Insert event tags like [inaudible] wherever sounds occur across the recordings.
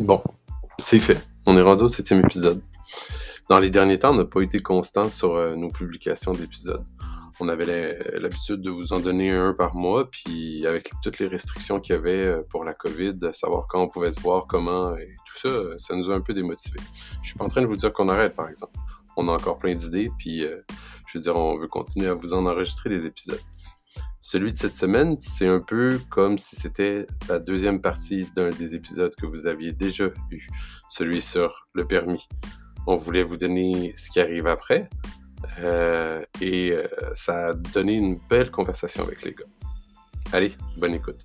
Bon, c'est fait. On est rendu au septième épisode. Dans les derniers temps, on n'a pas été constant sur euh, nos publications d'épisodes. On avait l'habitude de vous en donner un par mois, puis avec toutes les restrictions qu'il y avait euh, pour la COVID, savoir quand on pouvait se voir, comment, et tout ça, euh, ça nous a un peu démotivés. Je suis pas en train de vous dire qu'on arrête, par exemple. On a encore plein d'idées, puis je veux dire, on veut continuer à vous en enregistrer des épisodes. Celui de cette semaine, c'est un peu comme si c'était la deuxième partie d'un des épisodes que vous aviez déjà eu, celui sur le permis. On voulait vous donner ce qui arrive après, euh, et euh, ça a donné une belle conversation avec les gars. Allez, bonne écoute.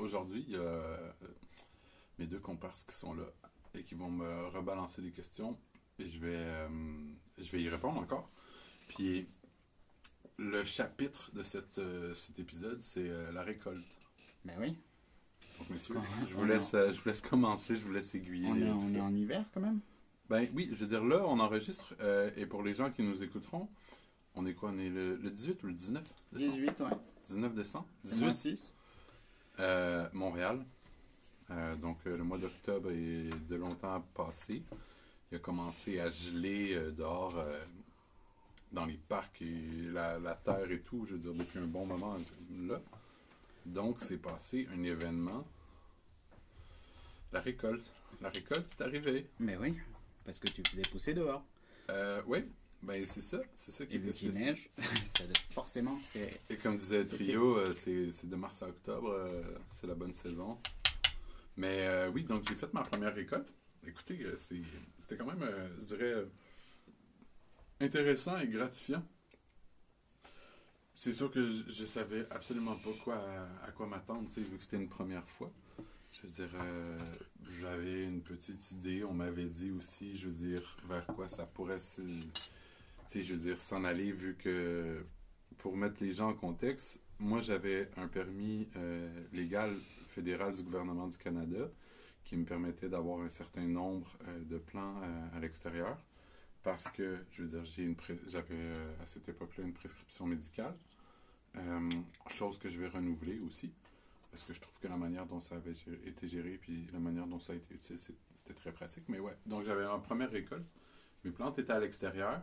Aujourd'hui, il y a mes deux comparses qui sont là et qui vont me rebalancer des questions et je vais, euh, je vais y répondre encore. Puis le chapitre de cette, euh, cet épisode, c'est euh, la récolte. Ben oui. Donc, messieurs, Quoi, je vous, laisse, je vous laisse commencer, je vous laisse aiguiller. On est, on en hiver quand même? Ben oui, je veux dire, là, on enregistre et pour les gens qui nous écouteront, on est quoi? On est le, le 18 ou le 19 décembre? 18, ouais. 19 décembre? C'est moins 18 6. Euh, Montréal. Euh, donc, euh, le mois d'octobre est de longtemps passé. Il a commencé à geler dehors dans les parcs et la, la terre et tout, je veux dire, depuis un bon moment là. Donc, c'est passé un événement. La récolte. La récolte est arrivée. Mais oui. Parce que tu faisais pousser dehors. Euh, oui, ben c'est ça. C'est ça qui qu'il spécial. neige, [laughs] ça forcément, c'est. Et comme disait Trio, euh, c'est de mars à octobre, euh, c'est la bonne saison. Mais euh, oui, donc j'ai fait ma première récolte. Écoutez, c'est- c'était quand même, euh, je dirais, euh, intéressant et gratifiant. C'est sûr que je, je savais absolument pas quoi, à quoi m'attendre, tu sais, vu que c'était une première fois. Je veux dire, j'avais une petite idée. On m'avait dit aussi, je veux dire, vers quoi ça pourrait se, sais, je veux dire, s'en aller, vu que pour mettre les gens en contexte, moi j'avais un permis euh, légal fédéral du gouvernement du Canada qui me permettait d'avoir un certain nombre euh, de plans euh, à l'extérieur parce que, je veux dire, j'avais à cette époque-là une prescription médicale, chose que je vais renouveler aussi parce que je trouve que la manière dont ça avait été géré puis la manière dont ça a été utile, c'était très pratique. Mais ouais, donc j'avais en première récolte, mes plantes étaient à l'extérieur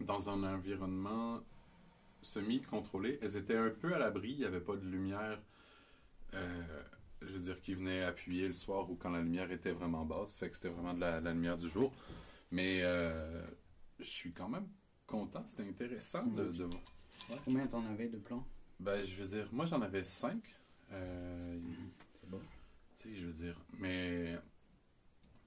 dans un environnement semi-contrôlé. Elles étaient un peu à l'abri, il n'y avait pas de lumière, euh, je veux dire, qui venait appuyer le soir ou quand la lumière était vraiment basse. Fait que c'était vraiment de la, la lumière du jour. Mais euh, je suis quand même content, c'était intéressant de, de voir. Combien t'en avais de plans? Ben, je veux dire, moi j'en avais cinq. Euh, C'est beau. tu sais, je veux dire, mais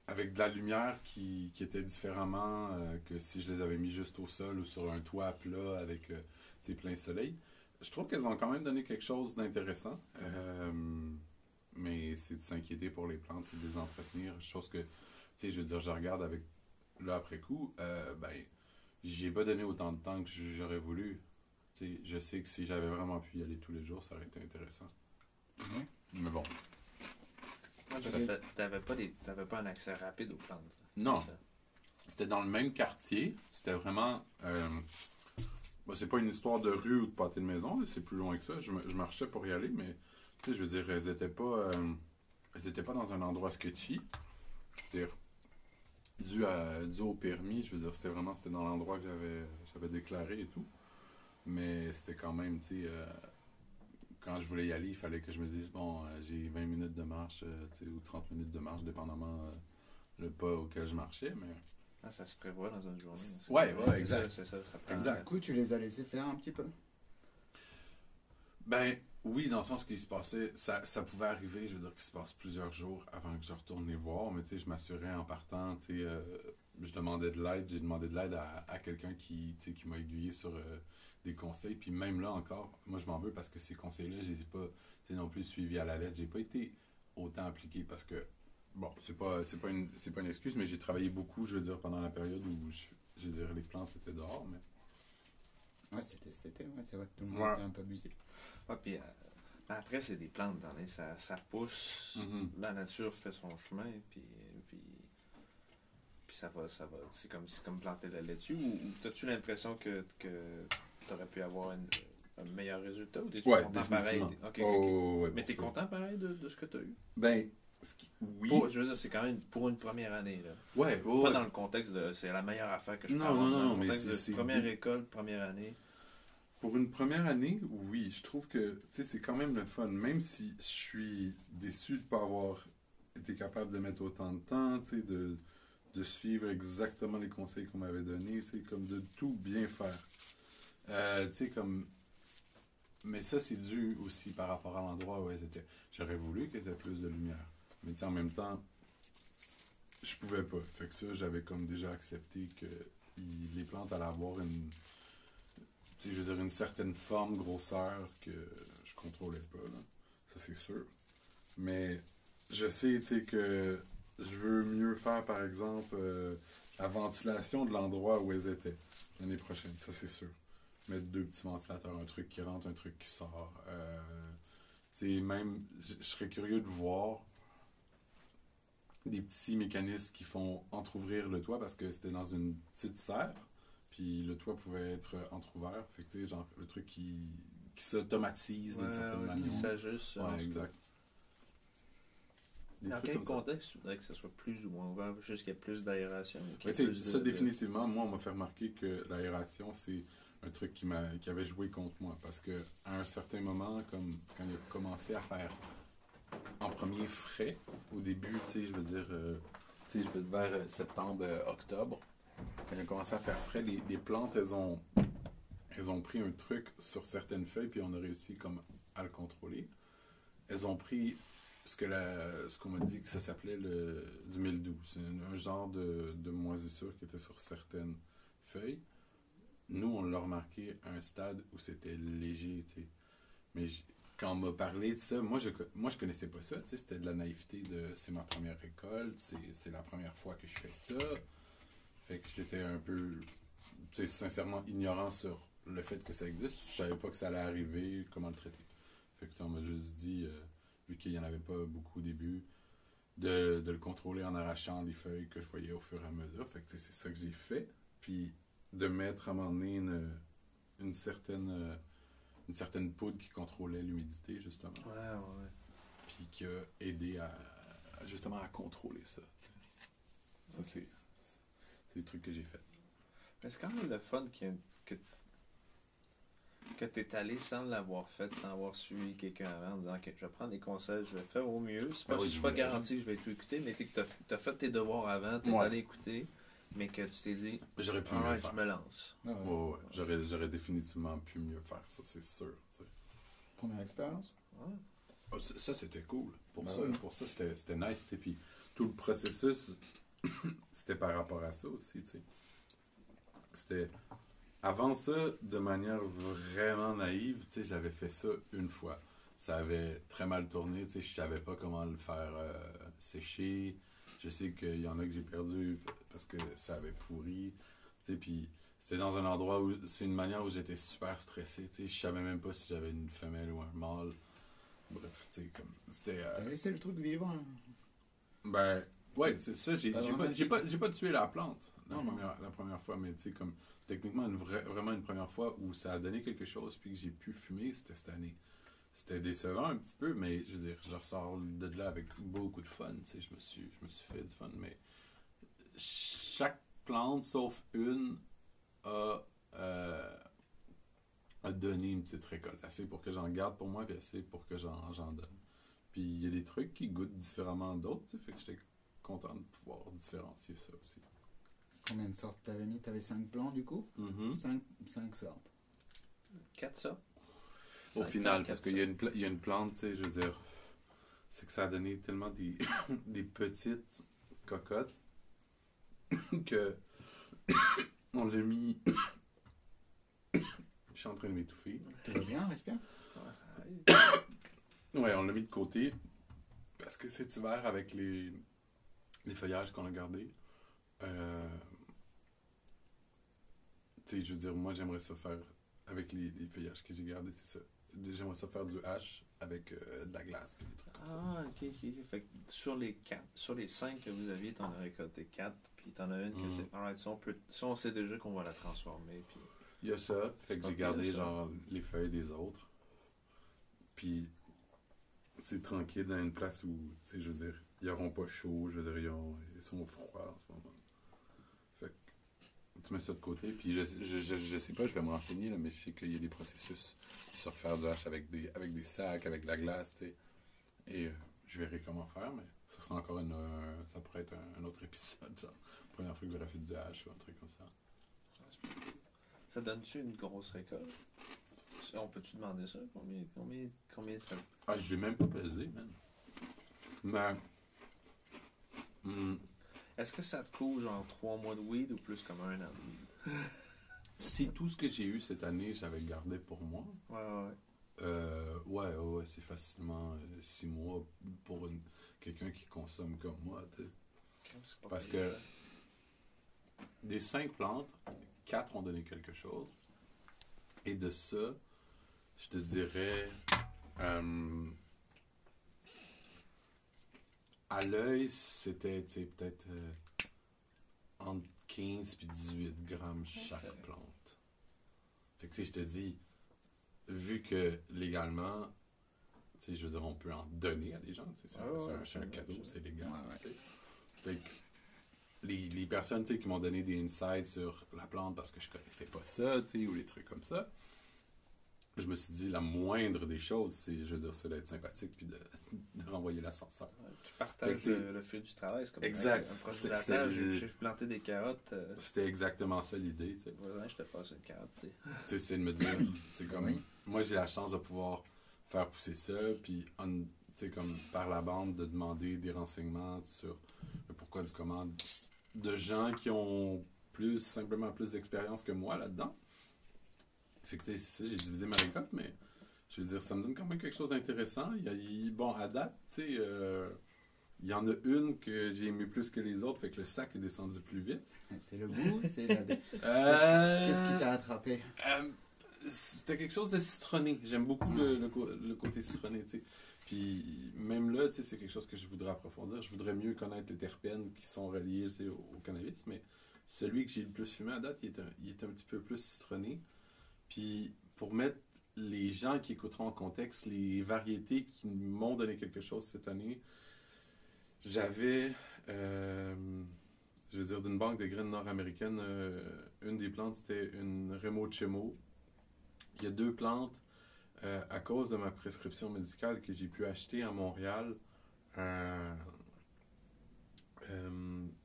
avec de la lumière qui, qui était différemment euh, que si je les avais mis juste au sol ou sur un toit plat avec euh, plein soleil. Je trouve qu'elles ont quand même donné quelque chose d'intéressant. Euh, mais c'est de s'inquiéter pour les plantes, c'est de les entretenir. Chose que, tu sais, je veux dire, je regarde avec, là après coup, euh, ben, j'y ai pas donné autant de temps que j'aurais voulu. Tu sais, je sais que si j'avais vraiment pu y aller tous les jours, ça aurait été intéressant. Ouais. Mais bon. Ouais, parce que t'avais pas, des- t'avais pas un accès rapide aux plantes. Non, c'était dans le même quartier. C'était vraiment. Euh, bon, c'est pas une histoire de rue ou de pâté de maison, c'est plus loin que ça. Je, marchais pour y aller, mais tu sais, je veux dire, elles étaient pas. euh, elles étaient pas dans un endroit sketchy. Je veux dire, dû, à, dû au permis, je veux dire, c'était vraiment c'était dans l'endroit que j'avais, j'avais déclaré et tout. Mais c'était quand même, tu sais, euh, quand je voulais y aller, il fallait que je me dise, bon, euh, j'ai 20 minutes de marche, euh, tu sais, ou 30 minutes de marche, dépendamment euh, le pas auquel je marchais, mais... Ah, ça se prévoit dans une journée. Ouais, ouais, c'est exact. ça, C'est ça, ça prend- Exact. Du coup, tu les as laissés faire un petit peu? Ben oui, dans le sens qu'il se passait, ça, ça pouvait arriver, je veux dire, qu'il se passe plusieurs jours avant que je retourne les voir, mais tu sais, je m'assurais en partant, tu sais, euh, je demandais de l'aide, j'ai demandé de l'aide à, à quelqu'un qui, tu sais, qui m'a aiguillé sur euh, des conseils, puis même là encore, moi je m'en veux parce que ces conseils-là, je les ai pas, tu sais, non plus suivis à la lettre, j'ai pas été autant appliqué parce que, bon, c'est pas, c'est pas une, c'est pas une excuse, mais j'ai travaillé beaucoup, je veux dire, pendant la période où, je, je veux dire, les plantes étaient dehors, mais... Ouais, c'était cet été, ouais, c'est vrai. Tout le monde Ouais. était un peu abusé. Ouais, puis euh, après, c'est des plantes dans les, ça, ça pousse. Mhm. La nature fait son chemin, puis, puis puis ça va, ça va, c'est comme, c'est comme planter de la laitue, ou, ou t'as-tu l'impression que, que t'aurais pu avoir une- un meilleur résultat, ou t'es-tu Ouais, content pareil? définitivement. Ok, ok, Oh, ouais, Mais t'es content pareil de, de ce que t'as eu? Ben, oui. Pour- je veux dire, c'est quand même pour une première année, là. Ouais, Pas dans le contexte de c'est la meilleure affaire que je peux Non, avoir, non, non, mais c'est- c'est première école, première année. Pour une première année, oui, je trouve que c'est quand même le fun. Même si je suis déçu de ne pas avoir été capable de mettre autant de temps, de, de suivre exactement les conseils qu'on m'avait donnés, sais, comme de tout bien faire. Euh, comme. Mais ça, c'est dû aussi par rapport à l'endroit où elles étaient. J'aurais voulu qu'elles aient plus de lumière. Mais en même temps, je pouvais pas. Fait que ça, j'avais comme déjà accepté que les plantes allaient avoir une je veux dire, une certaine forme, grosseur que je contrôlais pas, là. Ça, c'est sûr. Mais je sais, tu sais, que je veux mieux faire, par exemple, euh, la ventilation de l'endroit où elles étaient l'année prochaine. Ça, c'est sûr. Mettre deux petits ventilateurs, un truc qui rentre, un truc qui sort. Euh, même, je serais curieux de voir des petits mécanismes qui font entrouvrir le toit parce que c'était dans une petite serre. Puis le toit pouvait être entrouvert. Fait que, tu sais, genre, le truc qui, qui s'automatise d'une Ouais, certaine ouais, manière. qui s'ajuste. Ouais, exact. Des. Dans quel contexte tu voudrais que ce soit plus ou moins ouvert, juste qu'il y ait plus d'aération? Ouais, de- ça, de- définitivement, moi, on m'a fait remarquer que l'aération, c'est un truc qui, m'a, qui avait joué contre moi. Parce que à un certain moment, comme quand il a commencé à faire en premier frais, au début, tu sais, je veux dire, euh, tu sais, je veux dire vers euh, septembre, euh, octobre, quand il a commencé à faire frais, les, plantes, elles ont, elles ont pris un truc sur certaines feuilles, puis on a réussi comme à le contrôler. Elles ont pris ce que qu'on m'a dit que ça s'appelait le du mildiou. C'est un, genre de, moisissure qui était sur certaines feuilles. Nous, on l'a remarqué à un stade où c'était léger, tu. Mais quand on m'a parlé de ça, moi je, moi, je connaissais pas ça. C'était de la naïveté de c'est ma première c'est c'est la première fois que je fais ça. Fait que j'étais un peu, sincèrement ignorant sur le fait que ça existe. Je savais pas que ça allait arriver, comment le traiter. Fait que on m'a juste dit, euh, vu qu'il n'y en avait pas beaucoup au début, de, de le contrôler en arrachant les feuilles que je voyais au fur et à mesure. Fait que c'est ça que j'ai fait. Puis de mettre à un moment donné une, une certaine euh, une certaine poudre qui contrôlait l'humidité, justement. Ouais, ouais, ouais. Puis qui a aidé à, à- justement à contrôler ça. Ça, c'est des trucs que j'ai fait. Mais c'est quand même le fun que, que tu es allé sans l'avoir fait, sans avoir suivi quelqu'un avant, en disant Ok, je vais prendre des conseils, je vais faire au mieux. C'est pas, Ah oui, c'est pas garanti que je vais tout écouter, mais tu as, fait tes devoirs avant, tu es Ouais. allé écouter, mais que tu t'es dit J'aurais pu Ah mieux ouais, faire. je me lance. Ah ouais. Ouais, ouais. J'aurais, j'aurais définitivement pu mieux faire ça, c'est sûr. tu sais. Première expérience? Ouais. Ah, ça, c'était cool. Pour Ben ça, oui. pour ça c'était, c'était nice. sais. Puis tout le processus, c'était par rapport à ça aussi. tu sais. C'était. Avant ça, de manière vraiment naïve, tu sais, j'avais fait ça une fois. Ça avait très mal tourné. tu sais, Je savais pas comment le faire euh, sécher. Je sais qu'il y en a que j'ai perdu parce que ça avait pourri. tu sais, Puis c'était dans un endroit où c'est une manière où j'étais super stressé. tu sais. Je savais même pas si j'avais une femelle ou un mâle. Bref, tu sais, comme. C'était. euh, T'as laissé le truc hein. ben, ouais, c'est ça. J'ai Pas j'ai pas, pas, tué la plante la, Non, non. première, la première fois, mais tu sais, comme. Techniquement, une vraie- vraiment une première fois où ça a donné quelque chose puis que j'ai pu fumer, c'était cette année. C'était décevant un petit peu, mais je veux dire, je ressors de là avec beaucoup de fun. Tu sais, je me suis, je me suis fait du fun, mais chaque plante, sauf une, a, euh, a donné une petite récolte. Assez pour que j'en garde pour moi, puis assez pour que j'en j'en donne. Puis il y a des trucs qui goûtent différemment d'autres, tu sais, fait que j'étais content de pouvoir différencier ça aussi. Combien de sortes t'avais mis? T'avais 5 plans du coup? Mhm. 5, sortes. 4 ça. Au Cinq, final, parce qu'il y, a une pla- il y a une plante, tu sais, je veux dire, c'est que ça a donné tellement des, [coughs] des petites cocottes [coughs] que [coughs] on l'a mis. je suis en train de m'étouffer. Tout va bien, respire Ouais, on l'a mis de côté parce que cet hiver, avec les, les feuillages qu'on a gardés, euh, tu sais, je veux dire, moi, j'aimerais ça faire avec les, les feuillages que j'ai gardés, c'est ça. j'aimerais ça faire du hash avec euh, de la glace et des trucs comme ça. Ah, ok, ok. Fait que sur les quatre, sur les cinq que vous aviez, t'en as récolté quatre, puis t'en as une que Mhm. c'est. Alright, ça on, peut, ça, on sait déjà qu'on va la transformer, puis. Il y a ça, fait que j'ai gardé genre les feuilles des autres. Puis c'est tranquille dans une place où, tu sais, je veux dire, ils n'auront pas chaud, je veux dire, ils, ont- ils sont froids en ce moment. Fait que tu mets ça de côté, puis je, je, je, je sais pas, je vais me renseigner, là, mais je sais qu'il y a des processus sur faire du hache avec des, avec des sacs, avec de la glace, tu sais. Et euh, je verrai comment faire, mais ça sera encore une, euh, ça pourrait être un, un autre [laughs] épisode, genre, première fois que j'aurais fait du hache ou un truc comme ça. Ça donne-tu une grosse récolte? On peut-tu demander ça? Combien, combien, combien ça. Ah, je l'ai même pas pesé, man. Mais. Hmm, Est-ce que ça te coûte genre trois mois de weed ou plus comme un an? De [laughs] weed? si tout ce que j'ai eu cette année, j'avais gardé pour moi, Ouais, ouais. euh, ouais, ouais, ouais, c'est facilement euh, six mois pour quelqu'un qui consomme comme moi, tu sais. Parce que-. Des cinq plantes, quatre ont donné quelque chose. Et de ça, je te dirais. euh, à l'œil, c'était peut-être euh, entre 15 et 18 grammes chaque plante. Fait que tu sais, je te dis, vu que légalement, tu sais, je veux dire, on peut en donner à des gens, tu sais, c'est un- cadeau, c'est légal. Ouais, ouais. Fait que les, les personnes tu sais, qui m'ont donné des insights sur la plante parce que je connaissais pas ça, tu sais, ou les trucs comme ça, je me suis dit, la moindre des choses, c'est, je veux dire, c'est d'être sympathique puis de, [laughs] de renvoyer l'ascenseur. Ouais, Tu partages le, le feu du travail, c'est comme Exact. un proche C'était- de j'ai j'ai planté des carottes. Euh, C'était exactement ça l'idée, tu sais. voisin, je te passe une carotte. tu sais. C'est de me dire, [coughs] c'est comme, Oui. moi j'ai la chance de pouvoir faire pousser ça, puis on- tu sais, comme par la bande, de demander des renseignements sur le pourquoi du comment de gens qui ont plus, simplement plus d'expérience que moi là-dedans. Fait que c'est ça, j'ai divisé ma récolte, mais je veux dire, ça me donne quand même quelque chose d'intéressant. Il y a, il- bon, à date, tu sais, euh, il y en a une que j'ai aimé plus que les autres, fait que le sac est descendu plus vite. [laughs] C'est le goût, c'est la... Qu'est-ce qui- Euh, qu'est-ce qui t'a attrapé? euh, c'était quelque chose de citronné. J'aime beaucoup le, le côté citronné, tu sais. Puis même là, tu sais, c'est quelque chose que je voudrais approfondir. Je voudrais mieux connaître les terpènes qui sont tu sais, au, au cannabis, mais celui que j'ai le plus fumé à date, il est un, il est un petit peu plus citronné. Puis pour mettre les gens qui écouteront en contexte, les variétés qui m'ont donné quelque chose cette année, j'avais, euh, je veux dire, d'une banque de graines nord-américaines, euh, une des plantes, c'était une Remo Chemo. Il y a deux plantes, euh, à cause de ma prescription médicale, que j'ai pu acheter à Montréal euh,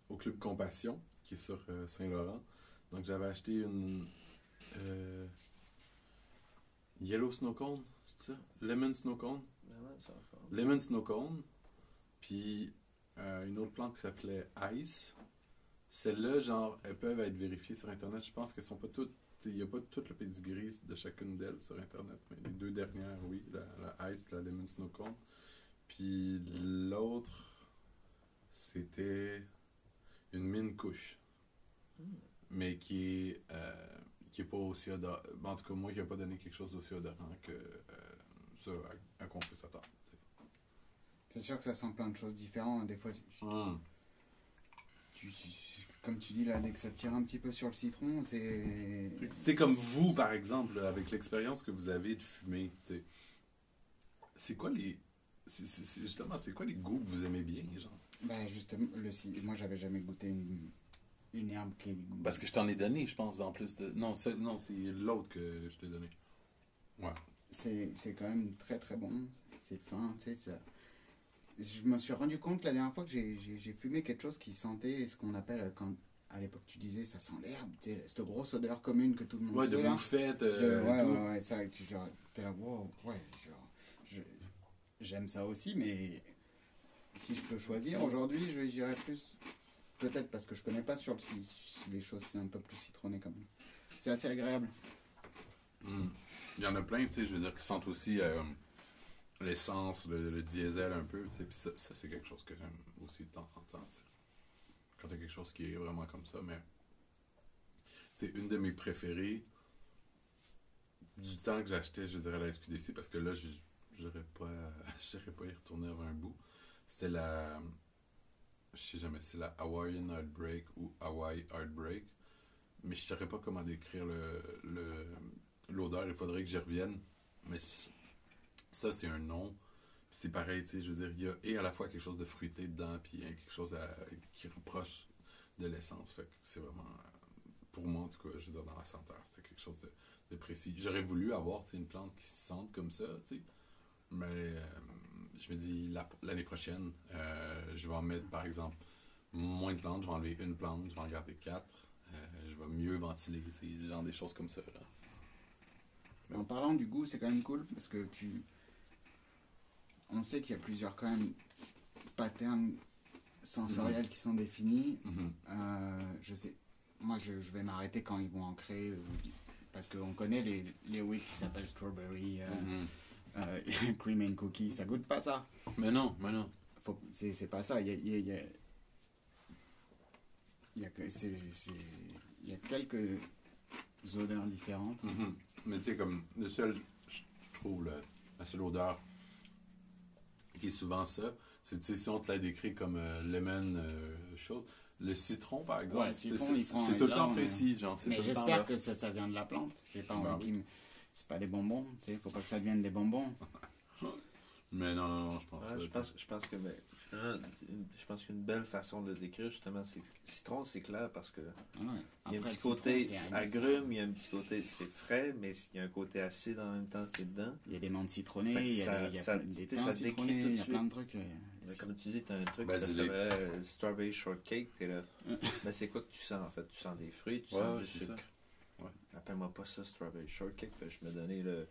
au Club Compassion, qui est sur Saint-Laurent. Donc j'avais acheté une Yellow Snow Cone, c'est ça? Lemon Snow Cone? Vraiment, ça va. Lemon Snow Cone, puis euh, une autre plante qui s'appelait Ice. Celles-là, genre, elles peuvent être vérifiées sur Internet. Je pense qu'elles sont pas toutes. Il n'y a pas tout le pedigree de chacune d'elles sur Internet, mais les deux dernières, oui, la, la Ice et la Lemon Snow Cone. Puis l'autre, c'était une mine couche, Hmm. mais qui est, euh, qui est pas aussi odorant. En tout cas, moi, qui n'a pas donné quelque chose d'aussi odorant que euh, ça à, à quoi on peut s'attendre. C'est sûr que ça sent plein de choses différentes. Des fois, Hum. tu- tu- comme tu dis là, dès que ça tire un petit peu sur le citron, c'est. C'est comme vous, par exemple, avec l'expérience que vous avez de fumer. C'est quoi les. justement, c'est quoi les goûts que vous aimez bien, genre? Bah justement, le moi j'avais jamais goûté une, une herbe qui. Parce que je t'en ai donné, je pense, en plus de. Non, c'est, non, c'est l'autre que je t'ai donné. Ouais. c'est c'est quand même très très bon. C'est fin, tu sais. Ça... Je me suis rendu compte la dernière fois que j'ai- j'ai j'ai fumé quelque chose qui sentait ce qu'on appelle, quand à l'époque tu disais ça sent l'herbe, tu sais, cette grosse odeur commune que tout le monde Ouais, de là. bouffette. De- euh, ouais, tout. ouais, ouais, ça, tu genre, t'es là, wow, ouais, genre, je- j'aime ça aussi, mais si je peux choisir aujourd'hui, je j'irais plus, peut-être parce que je connais pas sur si, les choses, c'est un peu plus citronné quand même. C'est assez agréable. Hum. Il y en a plein, tu sais, je veux dire, qui sentent aussi euh, l'essence, le, diesel un peu, tu sais. Puis ça, c'est quelque chose que j'aime aussi de temps en temps. tu sais. Quand il y a quelque chose qui est vraiment comme ça, mais. C'est une de mes préférées du temps que j'achetais, je dirais, la SQDC, parce que là, je n'aurais pas, [laughs] pas y retourner avant un bout. C'était la. Je sais jamais si c'est la Hawaiian Heartbreak ou Hawaii Heartbreak. Mais je ne saurais pas comment décrire le, le, l'odeur. Il faudrait que j'y revienne. Mais ça, c'est un nom. C'est pareil, tu sais, je veux dire, il y a et à la fois quelque chose de fruité dedans, puis hein, quelque chose qui reproche de l'essence. Fait que c'est vraiment, pour moi en tout cas, je veux dire, dans la senteur, c'était quelque chose de, précis. J'aurais voulu avoir, tu sais, une plante qui sente comme ça, tu sais. Mais euh, je me dis, la- l'année prochaine, euh, je vais en mettre, par exemple, moins de plantes, je vais enlever une plante, je vais en garder quatre. Euh, je vais mieux ventiler, genre des choses comme ça, là. En parlant du goût, c'est quand même cool parce que tu. On sait qu'il y a plusieurs quand même patterns sensoriels qui sont définis. Mhm. Euh, je sais. Moi, je, je vais m'arrêter quand ils vont en créer. Parce qu'on connaît les, les qui s'appellent strawberry, Mhm. Euh, [laughs] cream and cookie. Ça goûte pas ça. Mais non, mais non. Faut- C'est c'est pas ça. Il y a, il y a- il y a- il y a que- c'est- c'est- il y a quelques odeurs différentes. Mhm. Mais tu sais, comme le seul, je trouve, le- la seule odeur qui est souvent ça, c'est si on te l'a décrit comme euh, lemon euh, chose, le citron par exemple, Ouais, c'est- c'est tout le temps précis, genre, c'est Mais j'espère que ça, ça vient de la plante. J'ai pas Bah envie oui. C'est pas des bonbons, tu sais. Faut pas que ça devienne des bonbons. [laughs] Mais non, non, non, je pense Ouais, pas. je, pense, sais. je pense que ben, je pense qu'une belle façon de le décrire justement c'est que citron c'est clair parce que Ouais. il y a un petit côté agrume, il y a un petit côté c'est frais mais il y a un côté acide en même temps qui est dedans. Il y a des menthes citronnées, il y a, ça- des- il y a ça- des ça décrit citronnés, tout de il y a suite. plein de trucs. euh, Mais comme tu dis, tu as un truc, ça Basilic. serait euh, strawberry shortcake, t'es là. [laughs] ben c'est quoi que tu sens en fait? Tu sens des fruits, tu Ouais, sens du sucre. Ouais. Appelle-moi pas ça strawberry shortcake, fait que je me donnais le-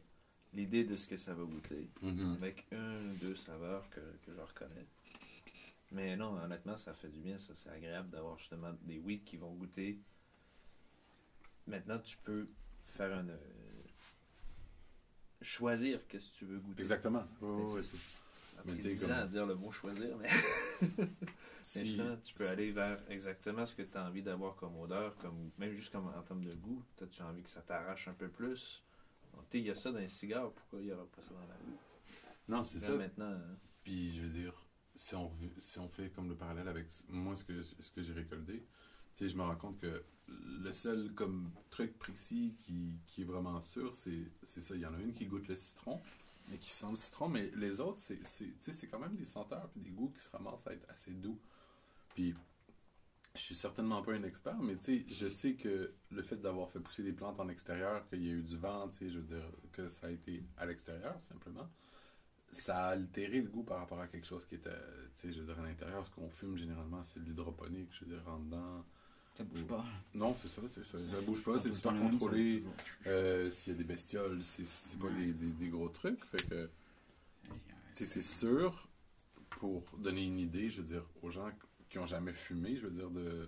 l'idée de ce que ça va goûter. Mhm. avec une ou deux saveurs que, que je reconnais. Mais non, honnêtement, ça fait du bien, ça. C'est agréable d'avoir justement des weeds qui vont goûter. Maintenant, tu peux faire un. euh, choisir qu'est-ce que tu veux goûter. Exactement. Ouais, Fait ouais, que c'est- Après Mais tu sais, 10 comme- ans à dire le mot choisir, mais, [laughs] Si- tu peux aller vers exactement ce que tu as envie d'avoir comme odeur, comme, même juste comme en termes de goût. Peut-être tu as envie que ça t'arrache un peu plus. Il y a ça dans les cigares, pourquoi il n'y aura pas ça dans la vie? Non, c'est ça. maintenant, hein. Puis je veux dire, si on, si on fait comme le parallèle avec moi, ce que, ce que j'ai récolté, tu sais, je me rends compte que le seul comme truc précis qui, qui est vraiment sûr, c'est c'est ça. Il y en a une qui goûte le citron et qui sent le citron, mais les autres, c'est quand même des senteurs puis des goûts qui se ramassent à être assez doux. Puis je suis certainement pas un expert, mais je sais que le fait d'avoir fait pousser des plantes en extérieur, qu'il y a eu du vent, je veux dire, que ça a été à l'extérieur simplement, ça a altéré le goût par rapport à quelque chose qui était, je veux dire, à l'intérieur, ce qu'on fume généralement, c'est de l'hydroponique, je veux dire, en dedans. Ça bouge pas. Non, c'est ça, ça, ça bouge pas, c'est super contrôlé. Euh, S'il y a des bestioles, c'est pas des, des- des gros trucs, fait que, c'est sûr, pour donner une idée, je veux dire, aux gens qui ont jamais fumé, je veux dire, de,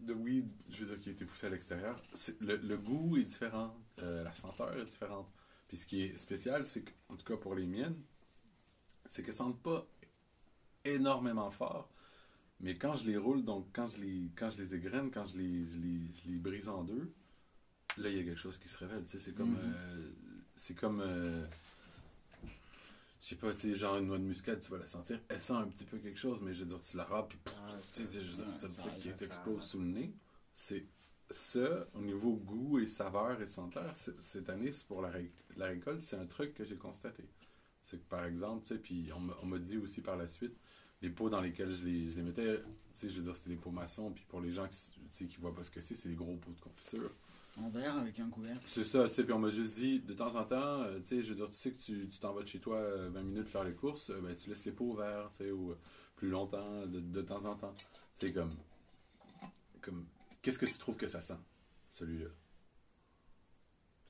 de weed, je veux dire, qui a été poussé à l'extérieur, le, le goût est différent, euh, la senteur est différente. Puis ce qui est spécial, c'est qu'en tout cas pour les miennes, c'est qu'elles sentent pas énormément fort, mais quand je les roule, donc quand je les, quand je les égrène, quand je les, je les, je les brise en deux, là, il y a quelque chose qui se révèle, c'est comme... Mhm. euh, c'est comme... euh, je sais pas, tu sais, genre une noix de muscade, tu vas la sentir, elle sent un petit peu quelque chose, mais je veux dire, tu la râpes, puis Ah, tu sais, je veux dire, t'as le truc qui t'explose sous le nez. C'est ça, au niveau goût et saveur et senteur, cette année, c'est pour la, ré- la récolte, c'est un truc que j'ai constaté. C'est que, par exemple, tu sais, puis on m'a dit aussi par la suite, les pots dans lesquels je les, je les mettais, tu sais, je veux dire, c'était des pots maçons, puis pour les gens qui, qui voient pas ce que c'est, c'est des gros pots de confiture. En verre avec un couvercle. C'est ça, tu sais, puis on m'a juste dit, de temps en temps, euh, tu sais, je veux dire, tu sais que tu t'en vas de chez toi euh, 20 minutes faire les courses, euh, ben, tu laisses les pots ouverts, tu sais, ou euh, plus longtemps, de, de temps en temps. C'est comme, comme, qu'est-ce que tu trouves que ça sent, celui-là?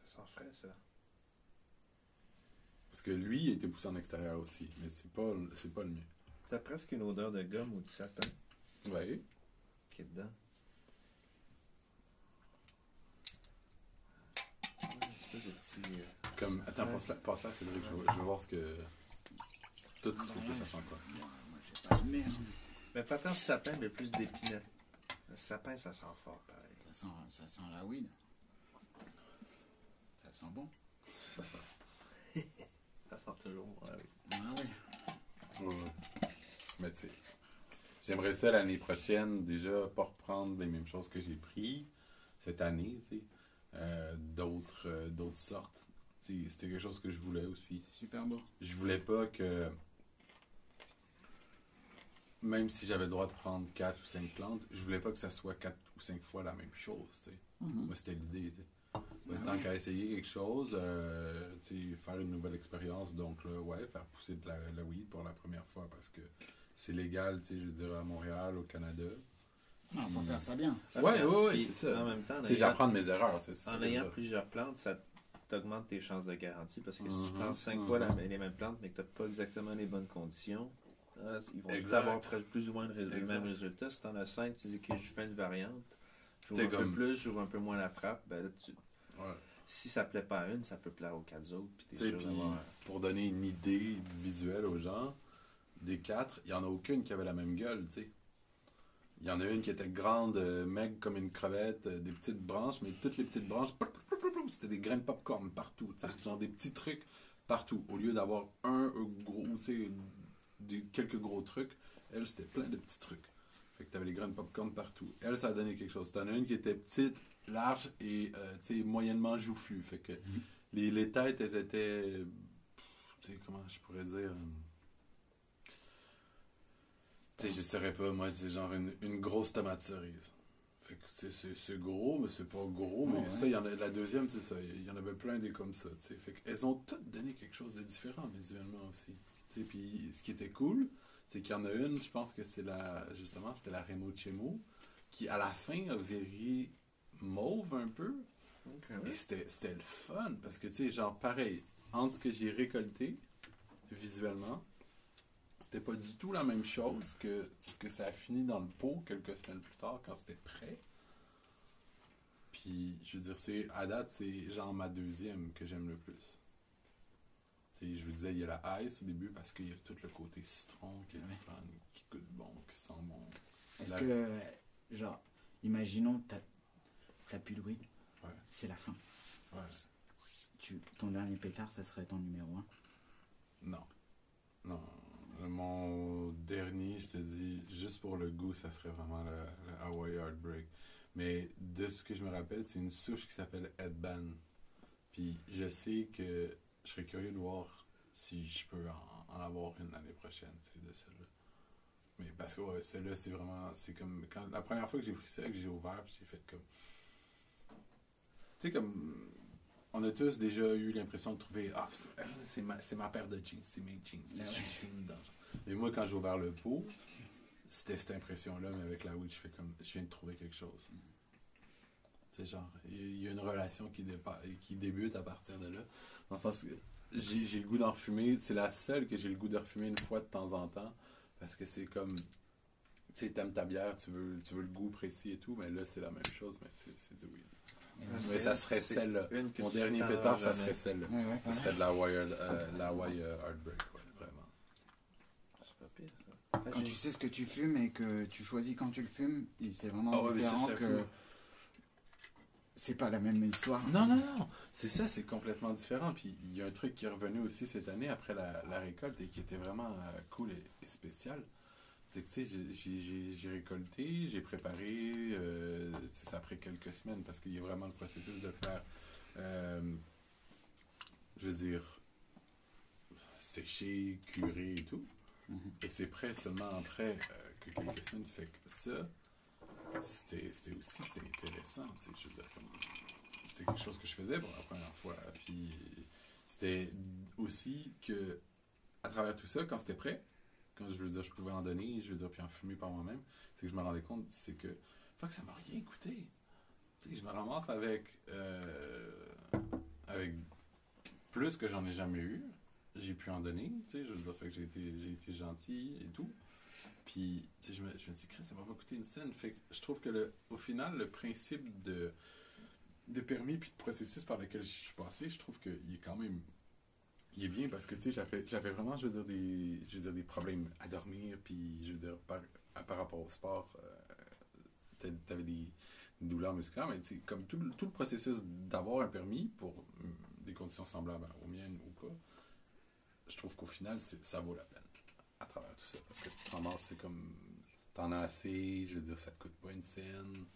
Ça sent frais, ça. Parce que lui, il été poussé en extérieur aussi, mais c'est pas, c'est pas le mien. T'as presque une odeur de gomme ou de sapin Oui. qui est dedans. Une espèce de petit. euh, Comme, attends, sapin. passe-la, passe-la, Cédric, je veux, je veux voir ce que... Toi, tu trouves que ça sent quoi? Moi, moi, j'ai pas de merde. Mais pas tant de sapin, mais plus d'épinette. Le sapin, ça sent fort, pareil. Ça sent, ça sent la weed. Ça sent bon. [laughs] Ça sent toujours bon, ouais, oui. Ah oui. Ouais. Mais tu sais, j'aimerais ça l'année prochaine, déjà, pas reprendre les mêmes choses que j'ai pris cette année, tu sais. Euh, d'autres, euh, d'autres sortes. Tu sais, C'était quelque chose que je voulais aussi. C'est super beau. Je voulais pas que. Même si j'avais le droit de prendre 4 ou 5 plantes, je voulais pas que ça soit 4 ou 5 fois la même chose. tu sais. Mhm. Moi, c'était l'idée. tu sais. Mais tant qu'à essayer quelque chose, euh, tu sais, faire une nouvelle expérience, donc là, ouais, faire pousser de la, la weed pour la première fois parce que c'est légal, tu sais, je veux dire, à Montréal, au Canada. Non, faut faire ça bien. Ouais, ouais, ouais, Puis, c'est ça. En même temps, j'apprends de mes erreurs. c'est- c'est En ça. ayant plusieurs plantes, ça t'augmente tes chances de garantie parce que si tu Mhm, prends cinq mhm. fois la- les mêmes plantes mais que tu n'as pas exactement les bonnes conditions, ah, ils vont Exact. avoir presque plus ou moins le, même résultat. Si tu en as cinq, tu dis que je fais une variante, j'ouvre un peu plus, j'ouvre un peu moins la trappe, ben là, tu- Ouais. si ça plaît pas à une, ça peut plaire aux quatre autres. Puis sais, sûr d'avoir. pour donner une idée visuelle aux gens, des quatre, il n'y en a aucune qui avait la même gueule, tu sais. Il y en a une qui était grande, euh, maigre comme une crevette, euh, des petites branches, mais toutes les petites branches, c'était des graines de popcorn partout, genre des petits trucs partout. Au lieu d'avoir un gros, tu sais, quelques gros trucs, elle, c'était plein de petits trucs. Fait que tu avais les graines de popcorn partout. Elle, ça a donné quelque chose. T'en as une qui était petite, large et, euh, tu sais, moyennement joufflue. Fait que les, les têtes, elles étaient. Tu sais, comment je pourrais dire. euh, Tu sais, je saurais pas, moi, c'est genre une, une grosse tomate cerise. Fait que c'est- gros, mais c'est pas gros. Mais Ouais, ça, il y en a, la deuxième, c'est ça. Il y en avait plein des comme ça. tu sais. Fait qu'elles ont toutes donné quelque chose de différent visuellement aussi. Tu sais, Puis ce qui était cool, c'est qu'il y en a une, je pense que c'est la. Justement, c'était la Remo Chemo, qui à la fin a viré mauve un peu. Ok, Et c'était c'était le fun parce que, tu sais, genre, pareil, entre ce que j'ai récolté visuellement, c'était pas du tout la même chose que ce que ça a fini dans le pot quelques semaines plus tard quand c'était prêt. Puis, je veux dire, c'est à date, c'est genre ma deuxième que j'aime le plus. Tu sais, je vous disais, il y a la ice au début parce qu'il y a tout le côté citron qui est fun, qui goûte bon, qui sent bon. Est-ce La- que, genre, imaginons, t'as t'as plus de weed, Ouais. c'est la fin. Ouais. Tu, ton dernier pétard, ça serait ton numéro 1. Non. Non. Mon dernier, je te dis, juste pour le goût, ça serait vraiment le, Hawaii Heartbreak. Mais de ce que je me rappelle, c'est une souche qui s'appelle Headband. Puis je sais que je serais curieux de voir si je peux en, avoir une l'année prochaine, sais, de celle-là. Mais parce que celle-là, c'est vraiment. C'est comme. Quand, la première fois que j'ai pris ça, que j'ai ouvert, puis j'ai fait comme. Tu sais, comme. On a tous déjà eu l'impression de trouver. Ah, c'est- c'est ma, c'est ma paire de jeans, c'est mes jeans. Ouais. Je suis. Mais moi, quand j'ai ouvert le pot, c'était cette impression-là, mais avec la weed, je fais comme. Je viens de trouver quelque chose. Sais, genre, il y a une relation qui, dépa- qui débute à partir de là. Dans le sens que j'ai j'ai le goût d'en refumer. C'est la seule que j'ai le goût de refumer une fois de temps en temps. Parce que c'est comme. Tu sais, t'aimes ta bière, tu veux, tu veux le goût précis et tout, mais là, c'est la même chose, mais c'est c'est du weed. Mais ça serait celle-là. une que Mon dernier pétard, ça serait celle-là. Ça serait de la Wire, euh, la Wire Heartbreak, vraiment. C'est pas pire, ça. Quand tu sais ce que tu fumes et que tu choisis quand tu le fumes, c'est vraiment Ah différent que c'est pas la même histoire. Non, non, non. C'est ça, c'est complètement différent. Puis il y a un truc qui est revenu aussi cette année après la, la récolte et qui était vraiment euh, cool et, et spécial. J'ai- récolté, j'ai préparé, euh, ça a pris quelques semaines parce qu'il y a vraiment le processus de faire, euh, je veux dire, sécher, curer et tout. Mhm. Et c'est prêt seulement après euh, que quelques semaines. Fait que ça, c'était aussi c'était intéressant. tu sais, Je veux dire, comme, c'était quelque chose que je faisais pour la première fois. Puis c'était aussi que, à travers tout ça, quand c'était prêt, quand je veux dire, je pouvais en donner, je veux dire, puis en fumer par moi-même, c'est que je me rendais compte, c'est que, fuck, ça m'a rien coûté. Tu sais, je me ramasse avec, euh, avec plus que j'en ai jamais eu. J'ai pu en donner, tu sais, je veux dire, fait que j'ai été, j'ai été gentil et tout. Puis, je me, je me dis, Chris, ça m'a pas coûté une scène. Fait que je trouve que, le, au final, le principe de, de permis puis de processus par lequel je suis passé, je trouve qu'il est quand même. Il est bien parce que, tu sais, j'avais, vraiment, je veux dire, des, je veux dire, des problèmes à dormir, puis, je veux dire, par, par rapport au sport, euh, t'a- t'avais des, une douleur musculaire, mais tu comme tout, le- processus d'avoir un permis pour hum, des conditions semblables aux miennes ou pas, je trouve qu'au final, ça vaut la peine à travers tout ça. Parce que tu te ramasses, c'est comme, t'en as assez, je veux dire, ça te coûte pas une scène.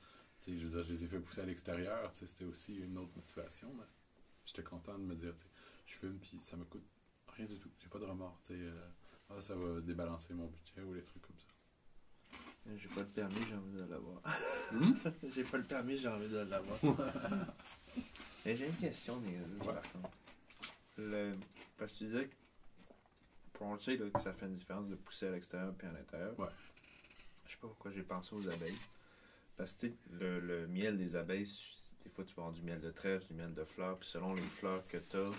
Tu sais, je veux dire, je les ai fait pousser à l'extérieur, tu sais, c'était aussi une autre motivation, mais j'étais content de me dire, tu sais, je fume, puis ça me coûte rien du tout. J'ai pas de remords, euh, ah, ça va débalancer mon budget ou des trucs comme ça. J'ai pas le permis, j'ai envie de l'avoir. Hmm? [laughs] j'ai pas le permis, j'ai envie de l'avoir. [laughs] Et j'ai une question, les gars, Ouais. par contre. Le... Parce que tu disais que, on le sait là, que ça fait une différence de pousser à l'extérieur puis à l'intérieur. Ouais. Je sais pas pourquoi j'ai pensé aux abeilles. Parce que le, le miel des abeilles, des fois tu vas avoir du miel de trèfle, du miel de fleurs, puis selon les fleurs que tu as,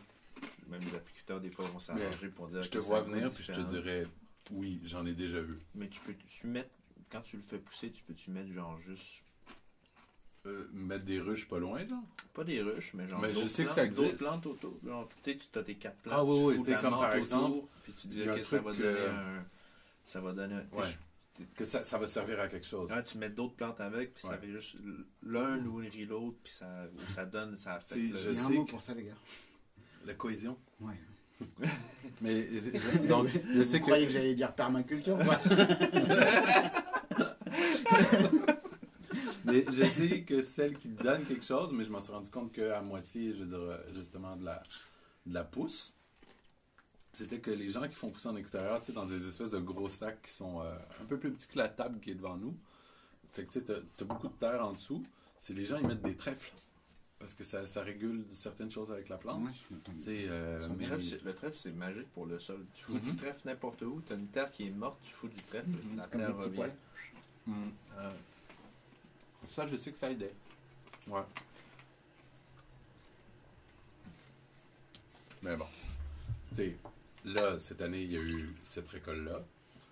même les apiculteurs, des fois, vont s'arranger pour dire Je te vois venir, puis je te dirais, oui, j'en ai déjà eu. Mais tu peux tu mettre, quand tu le fais pousser, tu peux-tu mettre genre juste, Euh, mettre des ruches pas loin, genre? pas des ruches, mais genre Mais je d'autres sais que plantes- ça existe. d'autres plantes autour. Genre, tu sais, tu as tes quatre plantes, Ah oui, tu oui, tu comme par autour, exemple, puis tu dis que ça va truc, donner euh, un... Ça va donner un... Ouais. Que ça, ça va servir à quelque chose. Ouais, tu mets d'autres plantes avec, puis ça fait juste l'un nourrit l'autre, puis ça, ça donne, ça affecte. Je sais mot que- pour ça, les gars. La cohésion. Ouais. [laughs] Mais, je- [laughs] donc, je sais Vous que... croyez que j'allais dire permaculture [laughs] Mais je sais que celle qui donne quelque chose, mais je m'en suis rendu compte qu'à moitié, je veux dire, euh, justement, de la, de la pousse, c'était que les gens qui font pousser en extérieur, tu sais, dans des espèces de gros sacs qui sont euh, un peu plus petits que la table qui est devant nous, fait que tu sais, t'as- t'as beaucoup de terre en dessous, c'est les gens, ils mettent des trèfles. Parce que ça, ça régule certaines choses avec la plante. Euh, Le mais- trèfle, c'est- le trèfle, c'est magique pour le sol. Tu fous du trèfle n'importe où, tu as une terre qui est morte, tu fous du trèfle, Mhm. la terre revient. Hmm, euh, ça, je sais que ça aidait. Ouais. Mais bon. Tu sais, là, cette année, il y a eu cette récolte-là.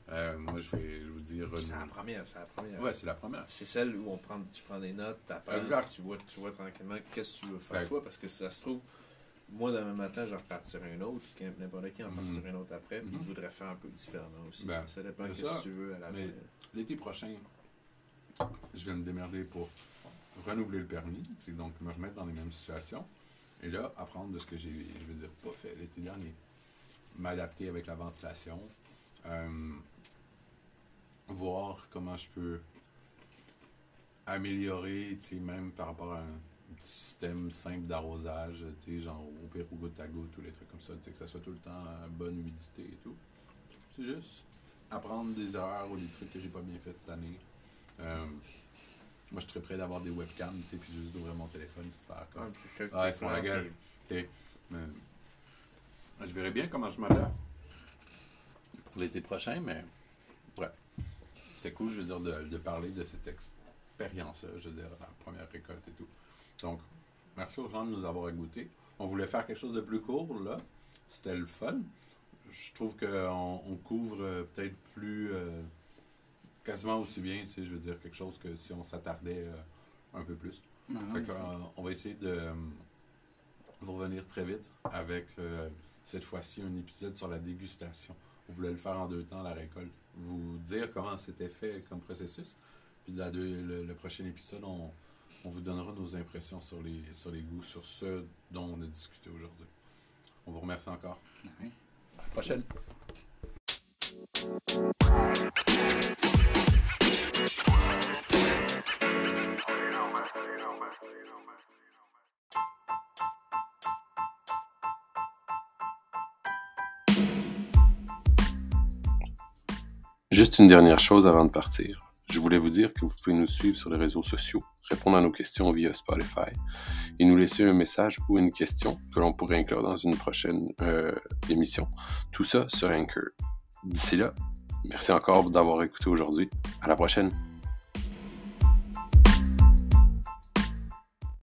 Euh, moi, je vais vous dire. C'est la euh, première, c'est la première. Ouais, c'est la première. C'est celle où on prend, tu prends des notes, Exact. tu vois, tu vois tranquillement qu'est-ce que tu veux faire Fait- toi, parce que si ça se trouve, moi demain matin, je repartirai une autre, n'importe qui en Mhm. partirait une autre après, puis Mhm. je voudrais faire un peu différemment aussi. Ben, ça dépend de ce que tu veux à la fin. L'été prochain, je vais me démerder pour renouveler le permis, c'est donc me remettre dans les mêmes situations. Et là, apprendre de ce que j'ai, je veux dire, pas fait l'été dernier. M'adapter avec la ventilation. euh, voir comment je peux améliorer, même par rapport à un système simple d'arrosage, tu sais, genre au pire au goutte à goutte ou les trucs comme ça, tu sais, que ça soit tout le temps à bonne humidité et tout. C'est juste apprendre des erreurs ou des trucs que j'ai pas bien fait cette année. Euh, moi, je suis très prêt d'avoir des webcams, tu sais, puis juste d'ouvrir mon téléphone pour faire comme... Fais- Ah, ils font la gueule. mais je verrai bien comment je m'adapte pour l'été prochain, mais. C'était cool, je veux dire, de, de parler de cette expérience-là, je veux dire, la première récolte et tout. Donc, merci aux gens de nous avoir écoutés. On voulait faire quelque chose de plus court, là. C'était le fun. Je trouve qu'on on couvre euh, peut-être plus... euh, quasiment aussi bien, tu sais, je veux dire, quelque chose que si on s'attardait euh, un peu plus. Non, Fait on va essayer de vous revenir très vite avec cette fois-ci un épisode sur la dégustation. On voulait le faire en deux temps, la récolte. Vous dire comment c'était fait comme processus. Puis la deux- le, le prochain épisode, on, on vous donnera nos impressions sur les, sur les goûts, sur ce dont on a discuté aujourd'hui. On vous remercie encore. Oui. À la prochaine. Juste une dernière chose avant de partir. Je voulais vous dire que vous pouvez nous suivre sur les réseaux sociaux, répondre à nos questions via Spotify et nous laisser un message ou une question que l'on pourrait inclure dans une prochaine euh, émission. Tout ça sur Anchor. D'ici là, merci encore d'avoir écouté aujourd'hui. À la prochaine.